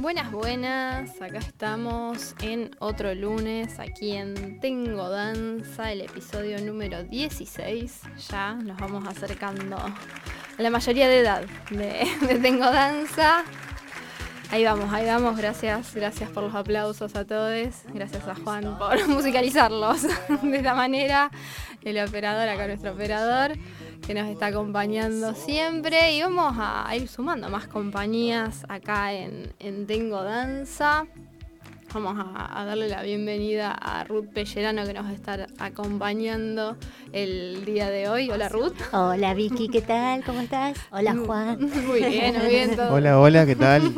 Buenas, buenas. Acá estamos en otro lunes, aquí en Tengo Danza, el episodio número 16. Ya nos vamos acercando a la mayoría de edad de, de Tengo Danza. Ahí vamos, ahí vamos. Gracias, gracias por los aplausos a todos. Gracias a Juan por musicalizarlos de esta manera. El operador, acá nuestro operador que nos está acompañando siempre y vamos a ir sumando más compañías acá en, en Tengo Danza. Vamos a, darle la bienvenida a Ruth Pellerano que nos va a estar acompañando el día de hoy. Hola Ruth. Hola Vicky, ¿qué tal? ¿Cómo estás? Hola Juan. Muy bien, muy bien. Todo. Hola, hola, ¿qué tal?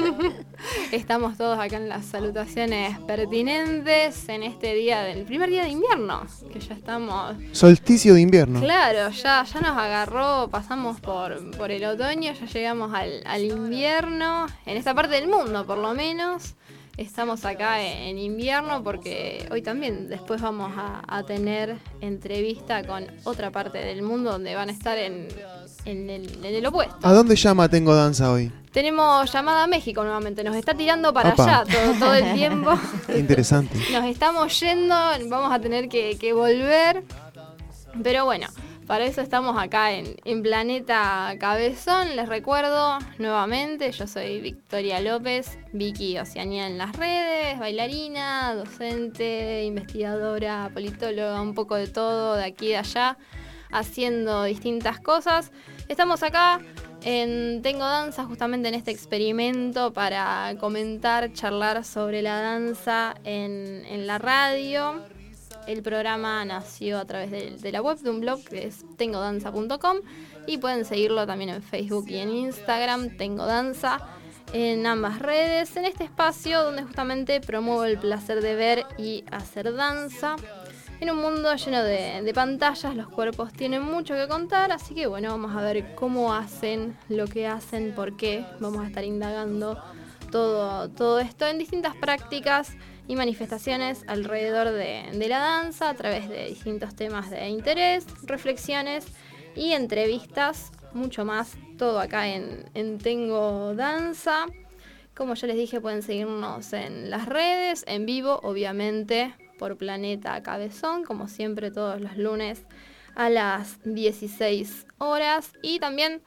Estamos todos acá en las salutaciones pertinentes en este día del primer día de invierno, que ya estamos... Solsticio de invierno. Claro, ya, ya nos agarró, pasamos por, por el otoño, ya llegamos al, al invierno, en esta parte del mundo por lo menos estamos acá en invierno porque hoy también después vamos a, tener entrevista con otra parte del mundo donde van a estar en, el, opuesto. ¿A dónde llama Tengo Danza hoy? Tenemos llamada a México nuevamente, nos está tirando para allá todo, el tiempo. Interesante. Nos estamos yendo, vamos a tener que, que volver. Pero bueno, para eso estamos acá en, Planeta Cabezón. Les recuerdo nuevamente, yo soy Victoria López, Vicky Oceanía en las redes, bailarina, docente, investigadora, politóloga, un poco de todo, de aquí y de allá, haciendo distintas cosas. Estamos acá en Tengo Danza justamente en este experimento para comentar, charlar sobre la danza en, la radio el programa nació a través de, la web de un blog que es tengodanza.com y pueden seguirlo también en Facebook y en Instagram, Tengo Danza, en ambas redes, en este espacio donde justamente promuevo el placer de ver y hacer danza. En un mundo lleno de, de pantallas, los cuerpos tienen mucho que contar, así que bueno, vamos a ver cómo hacen, lo que hacen, por qué. Vamos a estar indagando todo, todo esto en distintas prácticas y manifestaciones alrededor de, la danza a través de distintos temas de interés, reflexiones y entrevistas, mucho más, todo acá en, en Tengo Danza. Como ya les dije, pueden seguirnos en las redes, en vivo, obviamente, por Planeta Cabezón, como siempre todos los lunes a las 16 horas. Y también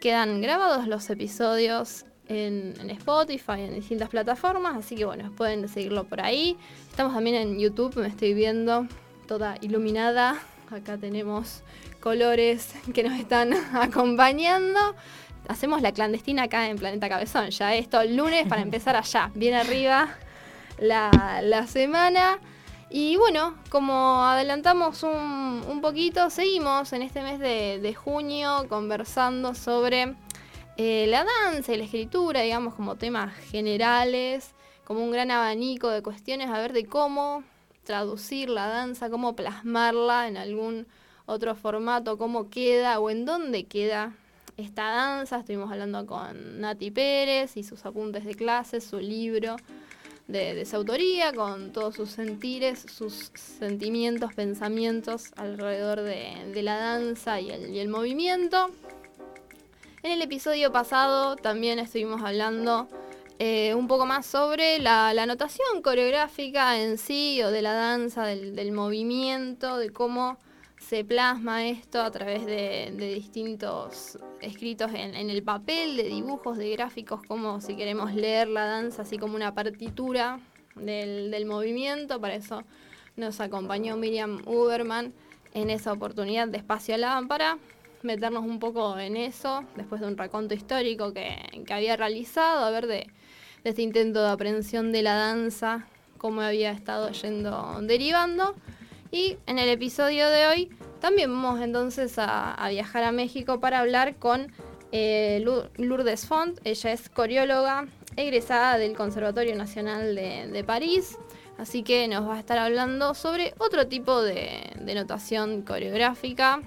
quedan grabados los episodios en, Spotify, en distintas plataformas, así que bueno, pueden seguirlo por ahí. Estamos también en YouTube, me estoy viendo toda iluminada. Acá tenemos colores que nos están acompañando. Hacemos la clandestina acá en Planeta Cabezón. Ya esto lunes para empezar allá, bien arriba la, semana. Y bueno, como adelantamos un, poquito, seguimos en este mes de junio conversando sobre eh, la danza y la escritura, digamos, como temas generales, como un gran abanico de cuestiones, a ver de cómo traducir la danza, cómo plasmarla en algún otro formato, cómo queda o en dónde queda esta danza. Estuvimos hablando con Nati Pérez y sus apuntes de clase, su libro de, su autoría, con todos sus sentires, sus sentimientos, pensamientos alrededor de, la danza y el movimiento. En el episodio pasado también estuvimos hablando eh, un poco más sobre la, notación coreográfica en sí o de la danza, del, movimiento, de cómo se plasma esto a través de, distintos escritos en, el papel, de dibujos, de gráficos, como si queremos leer la danza así como una partitura del, del movimiento. Para eso nos acompañó Miriam Uberman en esa oportunidad de Espacio a la Lámpara meternos un poco en eso, después de un raconto histórico que, había realizado, a ver de, este intento de aprehensión de la danza, cómo había estado yendo derivando. Y en el episodio de hoy también vamos entonces a, viajar a México para hablar con eh, Lourdes Font. Ella es coreóloga egresada del Conservatorio Nacional de, París. Así que nos va a estar hablando sobre otro tipo de notación coreográfica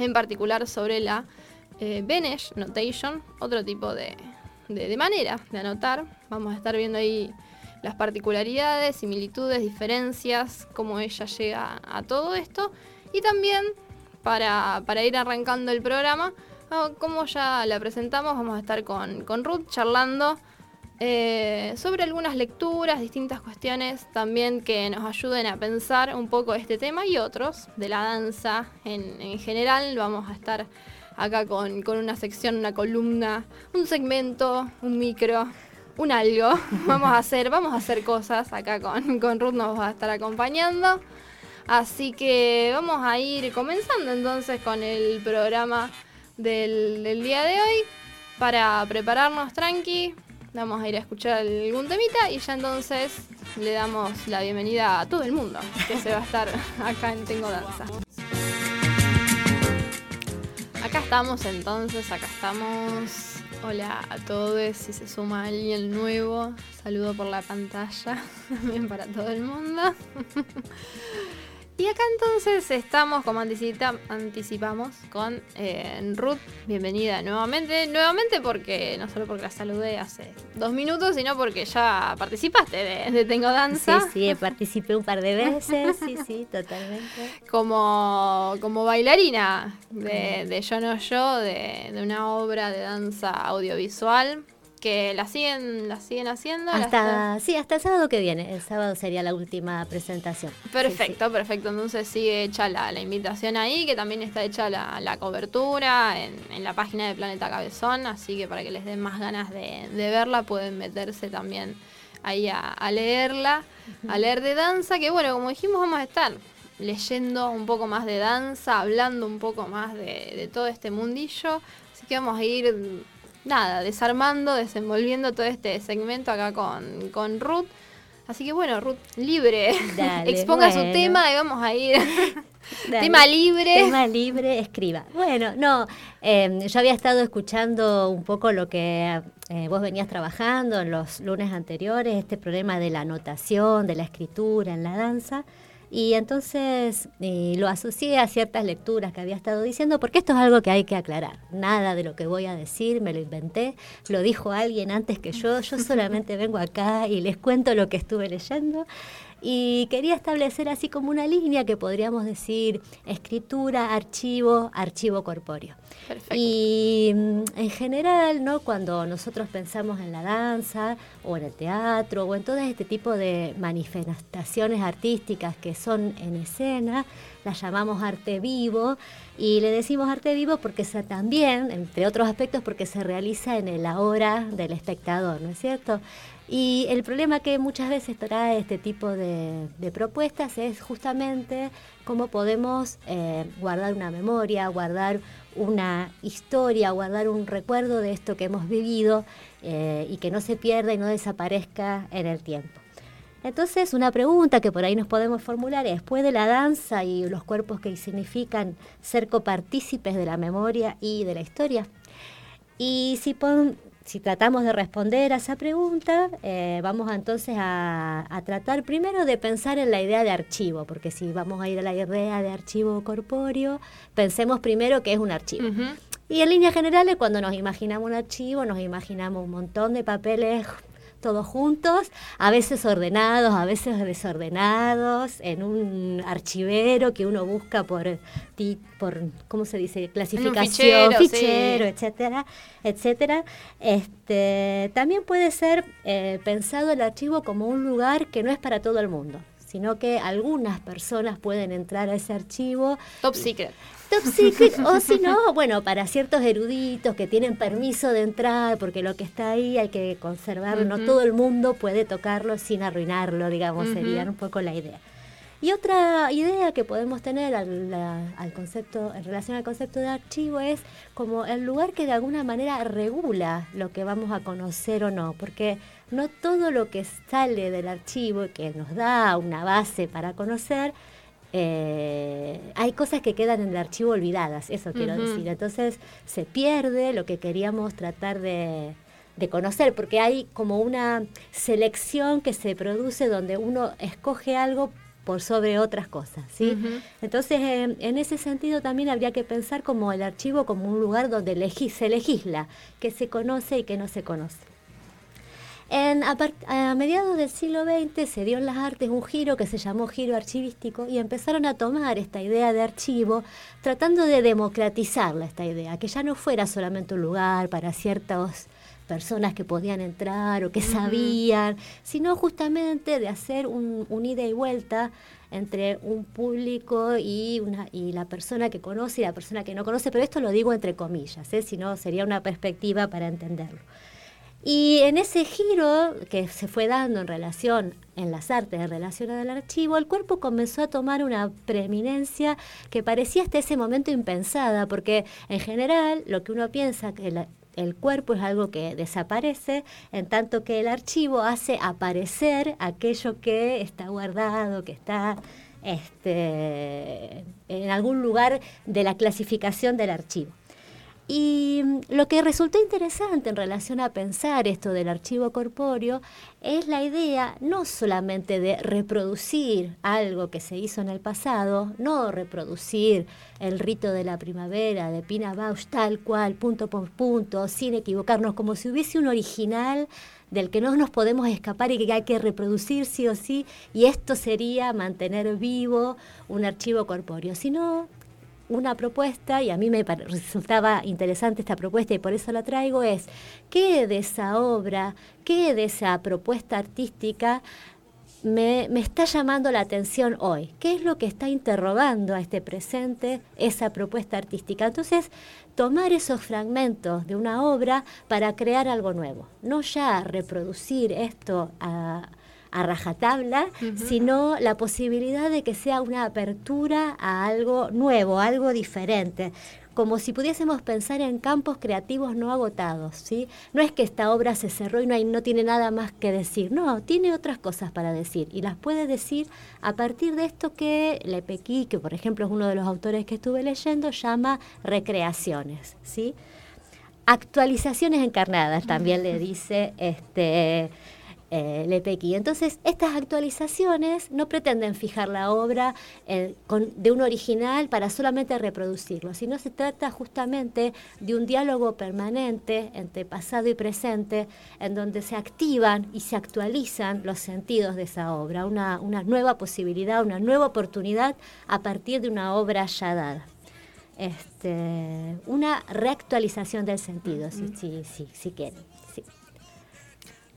en particular sobre la eh, Notation, otro tipo de, manera de anotar. Vamos a estar viendo ahí las particularidades, similitudes, diferencias, cómo ella llega a todo esto. Y también, para, ir arrancando el programa, como ya la presentamos, vamos a estar con, con Ruth charlando eh, sobre algunas lecturas, distintas cuestiones también que nos ayuden a pensar un poco este tema y otros de la danza en, en general. Vamos a estar acá con, con una sección, una columna, un segmento, un micro, un algo. Vamos a hacer, vamos a hacer cosas acá con, con Ruth nos va a estar acompañando. Así que vamos a ir comenzando entonces con el programa del, del día de hoy para prepararnos tranqui. Vamos a ir a escuchar algún temita y ya entonces le damos la bienvenida a todo el mundo que se va a estar acá en Tengo Danza. Acá estamos entonces, acá estamos. Hola a todos, si se suma alguien nuevo, saludo por la pantalla, también para todo el mundo. Y acá entonces estamos, como anticipa- anticipamos, con eh, Ruth. Bienvenida nuevamente. Nuevamente porque, no solo porque la saludé hace dos minutos, sino porque ya participaste de, de Tengo Danza. Sí, sí, participé un par de veces, sí, sí, totalmente. como, como bailarina de, de Yo No Yo, de, de una obra de danza audiovisual que la siguen, la siguen haciendo. Hasta, sí, hasta el sábado que viene. El sábado sería la última presentación. Sí, Perfecto, perfecto. Entonces sigue hecha la, la invitación ahí, que también está hecha la, la cobertura en, en la página de Planeta Cabezón, así que para que les den más ganas de, de verla pueden meterse también ahí a, a leerla, a leer de danza, que bueno, como dijimos vamos a estar leyendo un poco más de danza, hablando un poco más de, de todo este mundillo, así que vamos a ir, nada, desarmando, desenvolviendo todo este segmento acá con, con Ruth. Así que bueno, Ruth, libre. Dale, Exponga su tema y vamos a ir. Dale. tema libre. Tema libre, escriba. Bueno, no, eh, yo había estado escuchando un poco lo que eh, vos venías trabajando en los lunes anteriores, este problema de la anotación, de la escritura en la danza. Y entonces eh, lo asocié a ciertas lecturas que había estado diciendo, porque esto es algo que hay que aclarar. Nada de lo que voy a decir me lo inventé, lo dijo alguien antes que yo, yo solamente vengo acá y les cuento lo que estuve leyendo. Y quería establecer así como una línea que podríamos decir escritura, archivo, archivo corpóreo. Perfecto. Y mm, en general, ¿no? cuando nosotros pensamos en la danza o en el teatro o en todo este tipo de manifestaciones artísticas que son en escena, las llamamos arte vivo y le decimos arte vivo porque se, también, entre otros aspectos, porque se realiza en el ahora del espectador, ¿no es cierto? Y el problema que muchas veces trae este tipo de, de propuestas es justamente cómo podemos eh, guardar una memoria, guardar una historia, guardar un recuerdo de esto que hemos vivido eh, y que no se pierda y no desaparezca en el tiempo. Entonces, una pregunta que por ahí nos podemos formular es, ¿puede la danza y los cuerpos que significan ser copartícipes de la memoria y de la historia? Y si, pon- si tratamos de responder a esa pregunta, eh, vamos entonces a, a tratar primero de pensar en la idea de archivo, porque si vamos a ir a la idea de archivo corpóreo, pensemos primero que es un archivo. Y en líneas generales, cuando nos imaginamos un archivo, nos imaginamos un montón de papeles todos juntos, a veces ordenados, a veces desordenados, en un archivero que uno busca por, ti- por ¿cómo se dice? Clasificación, fichero, fichero, sí. etcétera, etcétera. Este, también puede ser eh, pensado el archivo como un lugar que no es para todo el mundo, sino que algunas personas pueden entrar a ese archivo Top secret. Top secret, o si no, bueno, para ciertos eruditos que tienen permiso de entrar, porque lo que está ahí hay que conservarlo, no todo el mundo puede tocarlo sin arruinarlo, digamos, Ujú. sería un poco la idea. Y otra idea que podemos tener al concepto, en relación al concepto de archivo es como el lugar que de alguna manera regula lo que vamos a conocer o no, porque no todo lo que sale del archivo y que nos da una base para conocer, eh, hay cosas que quedan en el archivo olvidadas, eso quiero decir. Entonces se pierde lo que queríamos tratar de, de conocer, porque hay como una selección que se produce donde uno escoge algo por sobre otras cosas, ¿sí? Entonces, eh, en ese sentido también habría que pensar como el archivo como un lugar donde se legisla, que se conoce y que no se conoce. En, a, mediados del siglo XX se dio en las artes un giro que se llamó giro archivístico y empezaron a tomar esta idea de archivo tratando de democratizarla, esta idea, que ya no fuera solamente un lugar para ciertos personas que podían entrar o que sabían, sino justamente de hacer un, un ida y vuelta entre un público y, una, y la persona que conoce y la persona que no conoce, pero esto lo digo entre comillas, ¿eh? si no sería una perspectiva para entenderlo. Y en ese giro que se fue dando en relación, en las artes en relación al archivo, el cuerpo comenzó a tomar una preeminencia que parecía hasta ese momento impensada, porque en general lo que uno piensa que el cuerpo es algo que desaparece, en tanto que el archivo hace aparecer aquello que está guardado, que está este, en algún lugar de la clasificación del archivo. Y mm, lo que resultó interesante en relación a pensar esto del archivo corpóreo es la idea no solamente de reproducir algo que se hizo en el pasado, no reproducir el rito de la primavera de Pina Bausch tal cual, punto por punto, sin equivocarnos, como si hubiese un original del que no nos podemos escapar y que hay que reproducir sí o sí, y esto sería mantener vivo un archivo corpóreo, sino una propuesta, y a mí me resultaba interesante esta propuesta y por eso la traigo, es qué de esa obra, qué de esa propuesta artística me, me, está llamando la atención hoy? ¿Qué es lo que está interrogando a este presente esa propuesta artística? Entonces, tomar esos fragmentos de una obra para crear algo nuevo, no ya reproducir esto a, a rajatabla, sino la posibilidad de que sea una apertura a algo nuevo, algo diferente como si pudiésemos pensar en campos creativos no agotados, ¿sí? No es que esta obra se cerró y no, hay, no tiene nada más que decir, no, tiene otras cosas para decir y las puede decir a partir de esto que Lepequi, que por ejemplo es uno de los autores que estuve leyendo, llama recreaciones, ¿sí? Actualizaciones encarnadas, también le dice este eh, Lepequi. Entonces, estas actualizaciones no pretenden fijar la obra eh, de un original para solamente reproducirlo, sino se trata justamente de un diálogo permanente entre pasado y presente, en donde se activan y se actualizan los sentidos de esa obra, una, nueva posibilidad, una nueva oportunidad a partir de una obra ya dada. Este, una reactualización del sentido, si, si, si, si quieren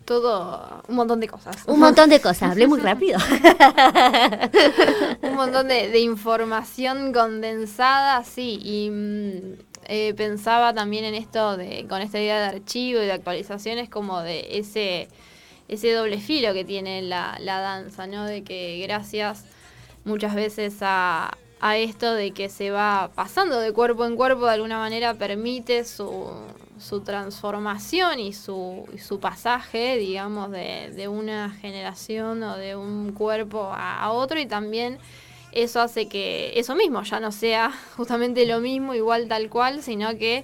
todo, un montón de cosas. Un montón de cosas, hablé muy rápido. un montón de, información condensada, sí, y mm, eh, pensaba también en esto de, con esta idea de archivo y de actualizaciones como de ese, ese doble filo que tiene la, la danza, ¿no? De que gracias muchas veces a, a esto de que se va pasando de cuerpo en cuerpo, de alguna manera permite su, su transformación y su, su pasaje, digamos, de, de, una generación o de un cuerpo a, otro y también eso hace que eso mismo ya no sea justamente lo mismo, igual tal cual, sino que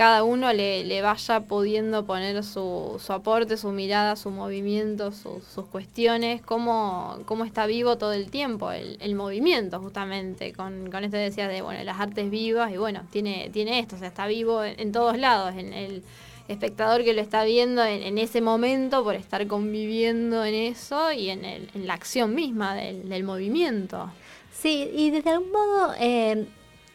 cada uno le, vaya pudiendo poner su, su, aporte, su mirada, su movimiento, sus cuestiones, cómo, cómo, está vivo todo el tiempo el, movimiento justamente, con, con esto decías de bueno, las artes vivas y bueno, tiene, tiene esto, o sea, está vivo en, todos lados, en el espectador que lo está viendo en, ese momento por estar conviviendo en eso y en, el, en la acción misma del, del, movimiento. Sí, y desde algún modo eh,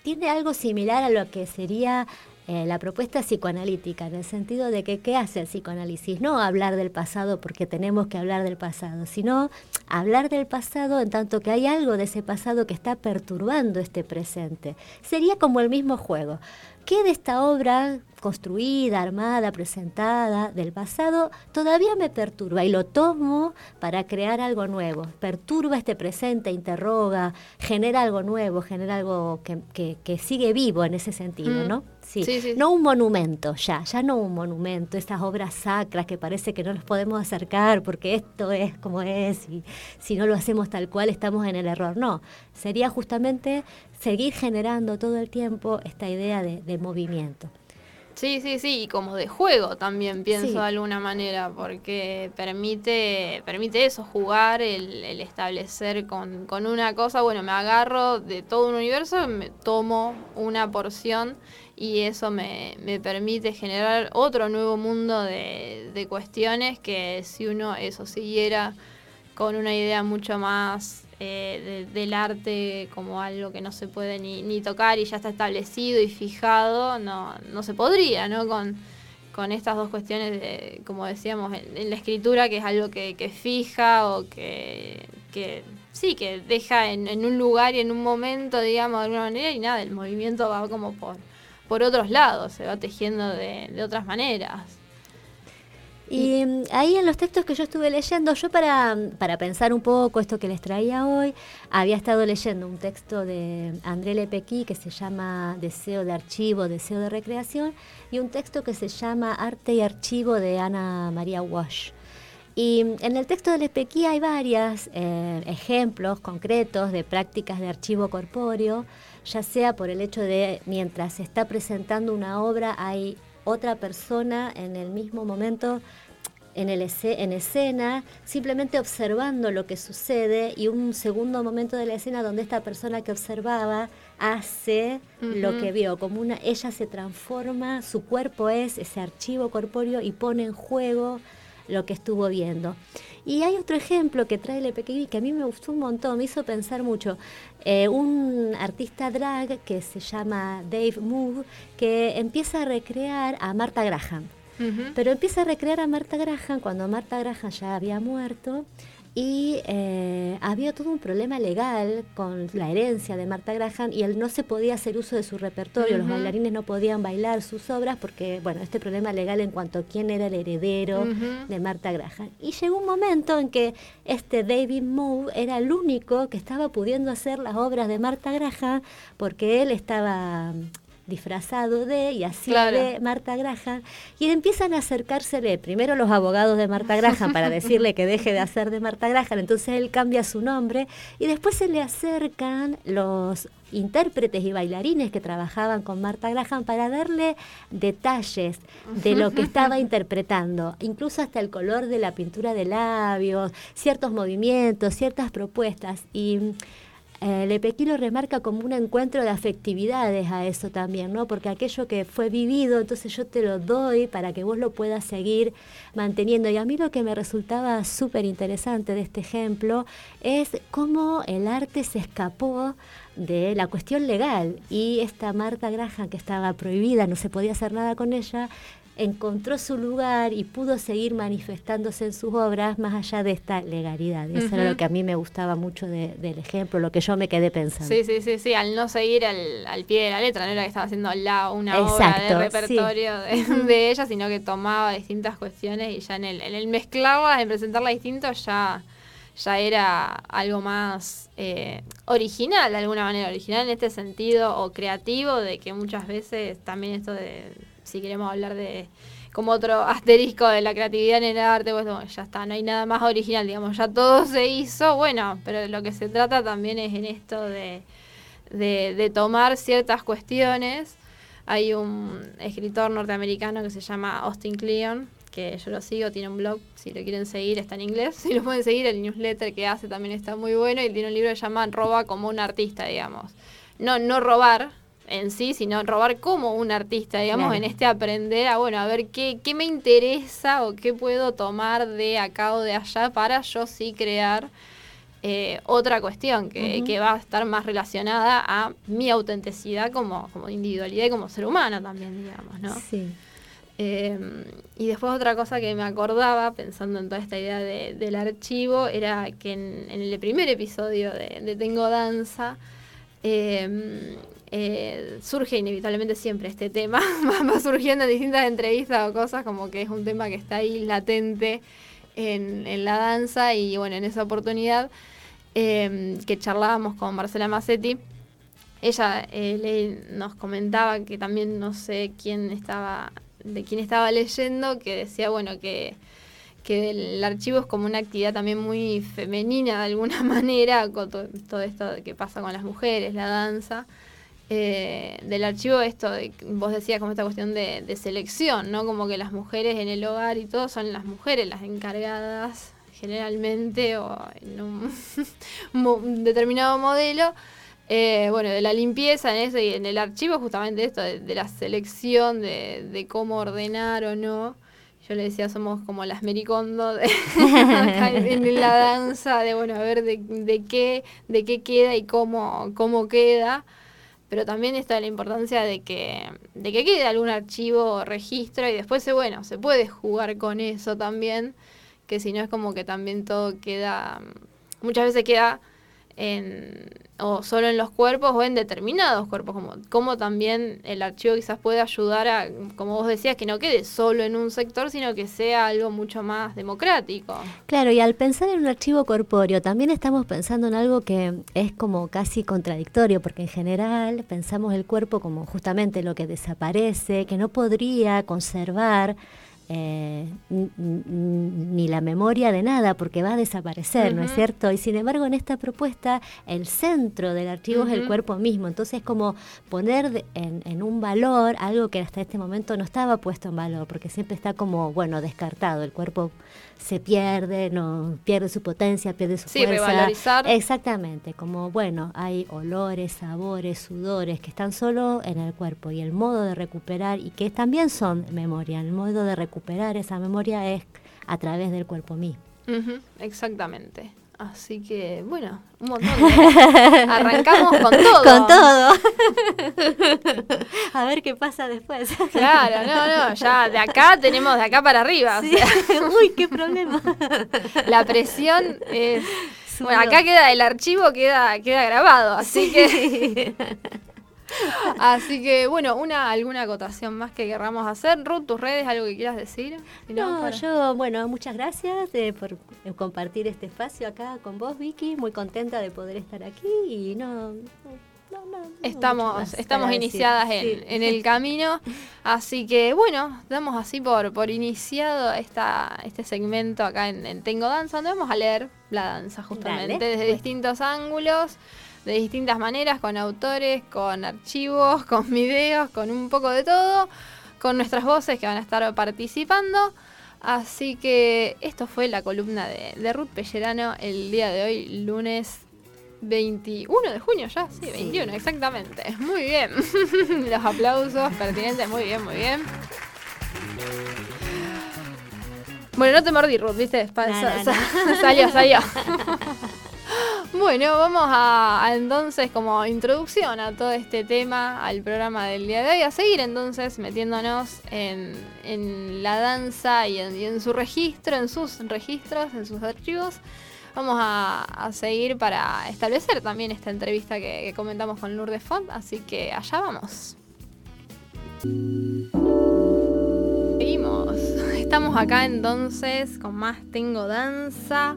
tiene algo similar a lo que sería eh, la propuesta psicoanalítica, en el sentido de que qué hace el psicoanálisis, no hablar del pasado porque tenemos que hablar del pasado, sino hablar del pasado en tanto que hay algo de ese pasado que está perturbando este presente. Sería como el mismo juego. ¿Qué de esta obra construida, armada, presentada del pasado todavía me perturba y lo tomo para crear algo nuevo? Perturba este presente, interroga, genera algo nuevo, genera algo que, que, sigue vivo en ese sentido, mm. ¿no? Sí. no un monumento ya, ya no un monumento, estas obras sacras que parece que no nos podemos acercar porque esto es como es y si no lo hacemos tal cual estamos en el error. No, sería justamente seguir generando todo el tiempo esta idea de, movimiento. Sí, sí, sí, y como de juego también pienso de alguna manera, porque permite, permite eso, jugar, el, el establecer con, con, una cosa, bueno, me agarro de todo un universo, me tomo una porción y eso me, me permite generar otro nuevo mundo de, de cuestiones que si uno eso siguiera con una idea mucho más eh, del arte como algo que no se puede ni, tocar y ya está establecido y fijado, no, no se podría, ¿no? Con, con estas dos cuestiones, de, como decíamos, en, la escritura, que es algo que, fija o que, que, sí, que deja en, un lugar y en un momento, digamos, de alguna manera, y nada, el movimiento va como por, por otros lados, se va tejiendo de, de otras maneras. Y mm, ahí en los textos que yo estuve leyendo, yo para, para, pensar un poco esto que les traía hoy, había estado leyendo un texto de André Lepequi que se llama Deseo de Archivo, Deseo de Recreación, y un texto que se llama Arte y Archivo de Ana María Walsh. Y mm, en el texto de Lepequi hay varios eh, ejemplos concretos de prácticas de archivo corpóreo, ya sea por el hecho de mientras se está presentando una obra hay otra persona en el mismo momento en, el en escena, simplemente observando lo que sucede y un segundo momento de la escena donde esta persona que observaba hace lo que vio, como una, ella se transforma, su cuerpo es ese archivo corpóreo y pone en juego lo que estuvo viendo. Y hay otro ejemplo que trae Lepequevi que a mí me gustó un montón, me hizo pensar mucho. Eh, un artista drag que se llama Dave Moog, que empieza a recrear a Marta Graham. Pero empieza a recrear a Marta Graham cuando Marta Graham ya había muerto y eh, había todo un problema legal con la herencia de Marta Graham y él no se podía hacer uso de su repertorio, los bailarines no podían bailar sus obras porque, bueno, este problema legal en cuanto a quién era el heredero de Marta Graham. Y llegó un momento en que este David Moe era el único que estaba pudiendo hacer las obras de Marta Graham porque él estaba disfrazado de y así de Marta Graham y empiezan a acercársele primero los abogados de Marta Graham para decirle que deje de hacer de Marta Graham, entonces él cambia su nombre y después se le acercan los intérpretes y bailarines que trabajaban con Marta Graham para darle detalles de lo que estaba interpretando, incluso hasta el color de la pintura de labios, ciertos movimientos, ciertas propuestas y eh, lo remarca como un encuentro de afectividades a eso también, ¿no? Porque aquello que fue vivido, entonces yo te lo doy para que vos lo puedas seguir manteniendo. Y a mí lo que me resultaba súper interesante de este ejemplo es cómo el arte se escapó de la cuestión legal y esta Marta Graham que estaba prohibida, no se podía hacer nada con ella, encontró su lugar y pudo seguir manifestándose en sus obras más allá de esta legalidad. Eso era lo que a mí me gustaba mucho del ejemplo, lo que yo me quedé pensando. Sí, sí, sí, sí, al no seguir al, pie de la letra, no era que estaba haciendo la, una obra de repertorio de, ella, sino que tomaba distintas cuestiones y ya en el, en el mezclarlas, en presentarlas distintos, ya ya era algo más eh, original, de alguna manera, original en este sentido, o creativo, de que muchas veces también esto de si queremos hablar de como otro asterisco de la creatividad en el arte, pues ya está, no hay nada más original, digamos, ya todo se hizo, bueno, pero lo que se trata también es en esto de, de, tomar ciertas cuestiones. Hay un escritor norteamericano que se llama Austin Kleon, que yo lo sigo, tiene un blog, si lo quieren seguir está en inglés, si lo pueden seguir, el newsletter que hace también está muy bueno y tiene un libro que se llama Roba como un artista, digamos. No, no robar, en sí, sino robar como un artista, digamos, en este aprender a, bueno, a ver qué, qué me interesa o qué puedo tomar de acá o de allá para yo sí crear eh, otra cuestión que, que, va a estar más relacionada a mi autenticidad como, como individualidad y como ser humano también, digamos, ¿no? Sí. Em, y después otra cosa que me acordaba, pensando en toda esta idea de, del archivo, era que en, el primer episodio de, de Tengo Danza, eh, eh, surge inevitablemente siempre este tema, va surgiendo en distintas entrevistas o cosas, como que es un tema que está ahí latente en, la danza y bueno, en esa oportunidad em, que charlábamos con Marcela Massetti, ella eh, nos comentaba que también no sé quién estaba, de quién estaba leyendo, que decía, bueno, que que el archivo es como una actividad también muy femenina de alguna manera, con todo esto que pasa con las mujeres, la danza, eh, del archivo esto, de, vos decías como esta cuestión de, selección, ¿no? Como que las mujeres en el hogar y todo son las mujeres las encargadas generalmente o en un, determinado modelo. Eh, bueno, de la limpieza en eso y en el archivo justamente esto de, la selección, de, cómo ordenar o no. Yo le decía, somos como las mericondo de, en la danza, de bueno, a ver de, qué, de qué queda y cómo, cómo queda. Pero también está la importancia de que, de que quede algún archivo o registro y después, bueno, se puede jugar con eso también, que si no es como que también todo queda, muchas veces queda en, o solo en los cuerpos o en determinados cuerpos, como, como también el archivo quizás puede ayudar a, como vos decías, que no quede solo en un sector, sino que sea algo mucho más democrático. Claro, y al pensar en un archivo corpóreo, también estamos pensando en algo que es como casi contradictorio, porque en general pensamos el cuerpo como justamente lo que desaparece, que no podría conservar eh, ni la memoria de nada, porque va a desaparecer, ¿no es cierto? Y sin embargo, en esta propuesta, el centro del archivo es el cuerpo mismo. Entonces, es como poner en, en, un valor algo que hasta este momento no estaba puesto en valor, porque siempre está como, bueno, descartado. El cuerpo se pierde, no pierde su potencia, pierde su sí, fuerza. Revalorizar. Exactamente, como bueno, hay olores, sabores, sudores que están solo en el cuerpo y el modo de recuperar y que también son memoria, el modo de recuperar esa memoria es a través del cuerpo mismo. exactamente. Así que, bueno, un montón. Arrancamos con todo. Con todo. A ver qué pasa después. Claro, no, no, ya de acá tenemos de acá para arriba. Uy, qué problema. La presión es... Bueno, acá queda el archivo, queda, queda grabado, así que... Así que, bueno, una alguna acotación más que querramos hacer. Ruth, tus redes, algo que quieras decir. no, yo, bueno, muchas gracias eh, por compartir este espacio acá con vos, Vicky. Muy contenta de poder estar aquí y no. estamos estamos iniciadas en, el camino, así que bueno, damos así por, por iniciado esta, este segmento acá en, Tengo Danza, donde vamos a leer la danza justamente desde distintos ángulos de distintas maneras, con autores, con archivos, con videos, con un poco de todo, con nuestras voces que van a estar participando. Así que esto fue la columna de, Ruth Pellerano el día de hoy, lunes 21 de junio ya, sí, 21, exactamente. Muy bien. Los aplausos pertinentes, muy bien, muy bien. Bueno, no te mordí, Ruth, ¿viste? salió, salió. Bueno, vamos a, entonces como introducción a todo este tema, al programa del día de hoy, a seguir entonces metiéndonos en, la danza y en, su registro, en sus registros, en sus archivos. Vamos a, seguir para establecer también esta entrevista que, comentamos con Lourdes Font, así que allá vamos. Seguimos. Estamos acá entonces con más Tengo Danza.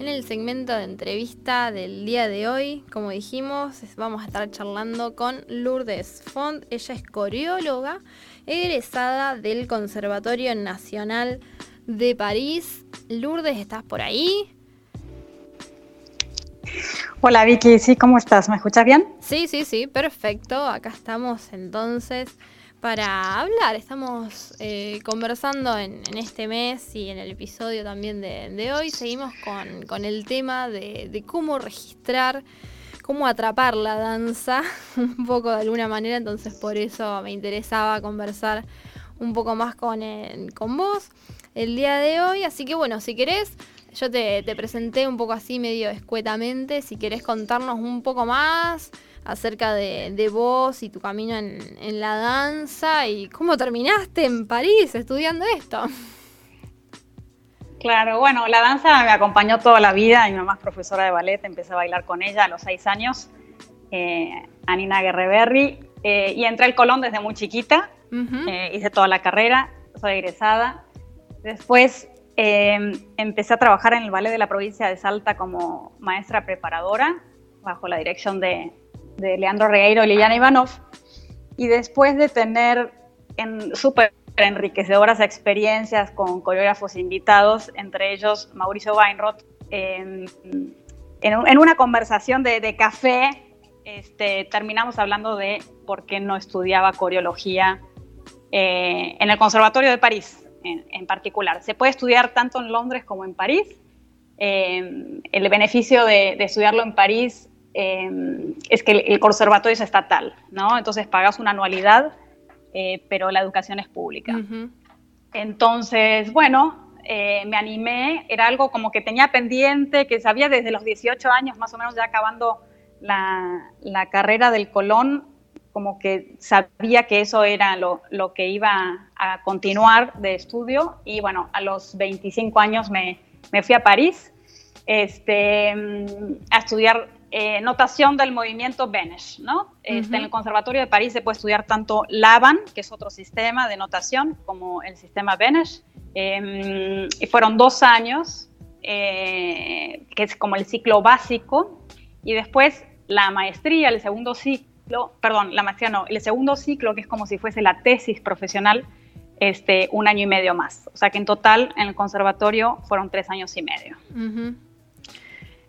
En el segmento de entrevista del día de hoy, como dijimos, vamos a estar charlando con Lourdes Font. Ella es coreóloga, egresada del Conservatorio Nacional de París. Lourdes, ¿estás por ahí? Hola Vicky, sí, ¿cómo estás? ¿Me escuchas bien? Sí, sí, sí, perfecto. Acá estamos entonces para hablar. Estamos eh, conversando en, este mes y en el episodio también de, hoy. Seguimos con, el tema de, cómo registrar, cómo atrapar la danza, un poco de alguna manera. Entonces por eso me interesaba conversar un poco más con, con vos el día de hoy. Así que bueno, si querés... Yo te, te presenté un poco así medio escuetamente, si querés contarnos un poco más, acerca de, vos y tu camino en, la danza y cómo terminaste en París estudiando esto. Claro, bueno, la danza me acompañó toda la vida. Mi mamá es profesora de ballet, empecé a bailar con ella a los seis años, eh, Anina Guerreberry, eh, y entré al Colón desde muy chiquita, eh, hice toda la carrera, soy egresada. Después empecé a trabajar en el ballet de la provincia de Salta como maestra preparadora, bajo la dirección de, de Leandro Regueiro y Liliana Ivanov. Y después de tener en súper enriquecedoras experiencias con coreógrafos invitados, entre ellos Mauricio Weinroth, en, en, una conversación de, café, este, terminamos hablando de por qué no estudiaba coreología eh, en el Conservatorio de París en, particular. Se puede estudiar tanto en Londres como en París. Eh, el beneficio de, de, estudiarlo en París Em, es que el, conservatorio es estatal, ¿no? Entonces pagas una anualidad, eh, pero la educación es pública. Entonces, bueno, eh, me animé, era algo como que tenía pendiente, que sabía desde los 18 años, más o menos ya acabando la, carrera del Colón, como que sabía que eso era lo, lo, que iba a continuar de estudio y bueno, a los 25 años me, me fui a París este, a estudiar eh, notación del movimiento Benesch, ¿no? Este, en el Conservatorio de París se puede estudiar tanto Laban, que es otro sistema de notación, como el sistema Benesch. Em, y fueron dos años, eh, que es como el ciclo básico, y después la maestría, el segundo ciclo, perdón, la maestría no, el segundo ciclo, que es como si fuese la tesis profesional, este, un año y medio más. O sea que en total en el conservatorio fueron tres años y medio.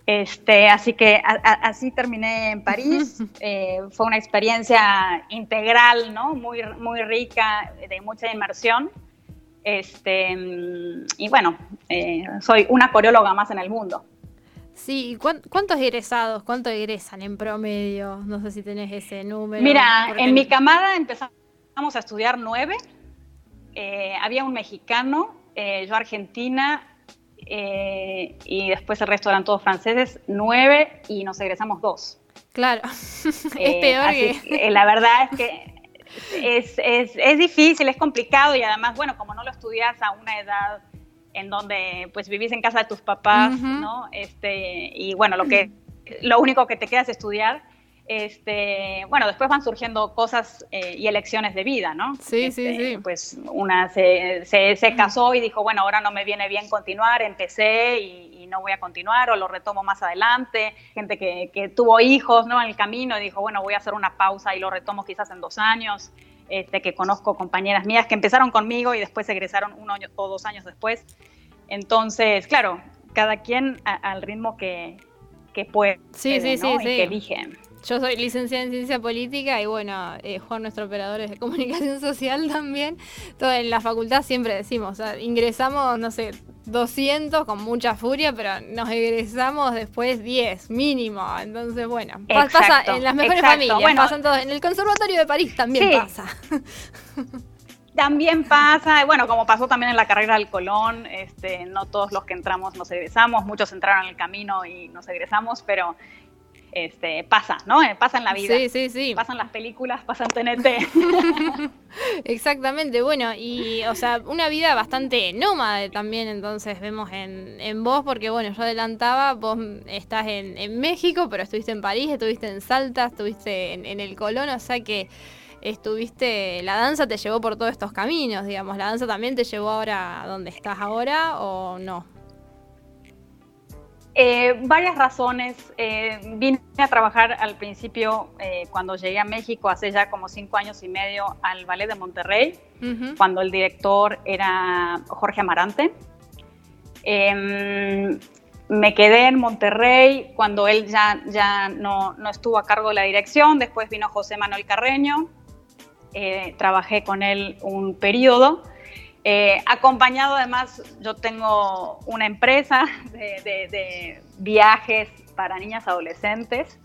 Este, así que así terminé en París. Eh, fue una experiencia integral, ¿no? Muy, muy rica, de mucha inmersión. Este, y bueno, eh, soy una coreóloga más en el mundo. Sí, ¿cuántos egresados, cuántos egresan en promedio? No sé si tenés ese número. Mira, en mi camada empezamos a estudiar nueve. Eh, había un mexicano, yo argentina, eh, y después el resto eran todos franceses, nueve y nos egresamos dos. Claro, es eh, peor que... Eh, la verdad es que es, es, es, difícil, es complicado y además, bueno, como no lo estudias a una edad en donde pues vivís en casa de tus papás, ¿no? Este, y bueno, lo que lo único que te queda es estudiar este, bueno, después van surgiendo cosas eh, y elecciones de vida, ¿no? Sí, sí, este, sí. Pues una se, se, casó y dijo, bueno, ahora no me viene bien continuar, empecé y, no voy a continuar o lo retomo más adelante. Gente que, que, tuvo hijos, ¿no? En el camino y dijo, bueno, voy a hacer una pausa y lo retomo quizás en dos años. Este, que conozco compañeras mías que empezaron conmigo y después egresaron un año o dos años después. Entonces, claro, cada quien al ritmo que, que puede sí, sí, sí, y que elige. Yo soy licenciada en ciencia política y bueno, eh, Juan, nuestro operador es de comunicación social también. Todo en la facultad siempre decimos, ingresamos, no sé, 200 con mucha furia, pero nos egresamos después 10 mínimo. Entonces, bueno, pasa en las mejores familias, pasan todos. En el Conservatorio de París también pasa. También pasa, bueno, como pasó también en la carrera del Colón, este, no todos los que entramos nos egresamos, muchos entraron en el camino y nos egresamos, pero este, pasa, ¿no? Eh, pasa en la vida. Sí, sí, sí. Pasan las películas, pasan TNT. Exactamente, bueno, y o sea, una vida bastante nómade también, entonces vemos en, en vos, porque bueno, yo adelantaba, vos estás en, en, México, pero estuviste en París, estuviste en Salta, estuviste en, en el Colón, o sea que estuviste, la danza te llevó por todos estos caminos, digamos, la danza también te llevó ahora a donde estás ahora o no? Eh, varias razones. Eh, vine a trabajar al principio, eh, cuando llegué a México, hace ya como cinco años y medio, al Ballet de Monterrey, cuando el director era Jorge Amarante. Em, me quedé en Monterrey cuando él ya, ya no, no, estuvo a cargo de la dirección. Después vino José Manuel Carreño. trabajé con él un periodo. Eh, acompañado además, yo tengo una empresa de, viajes para niñas adolescentes,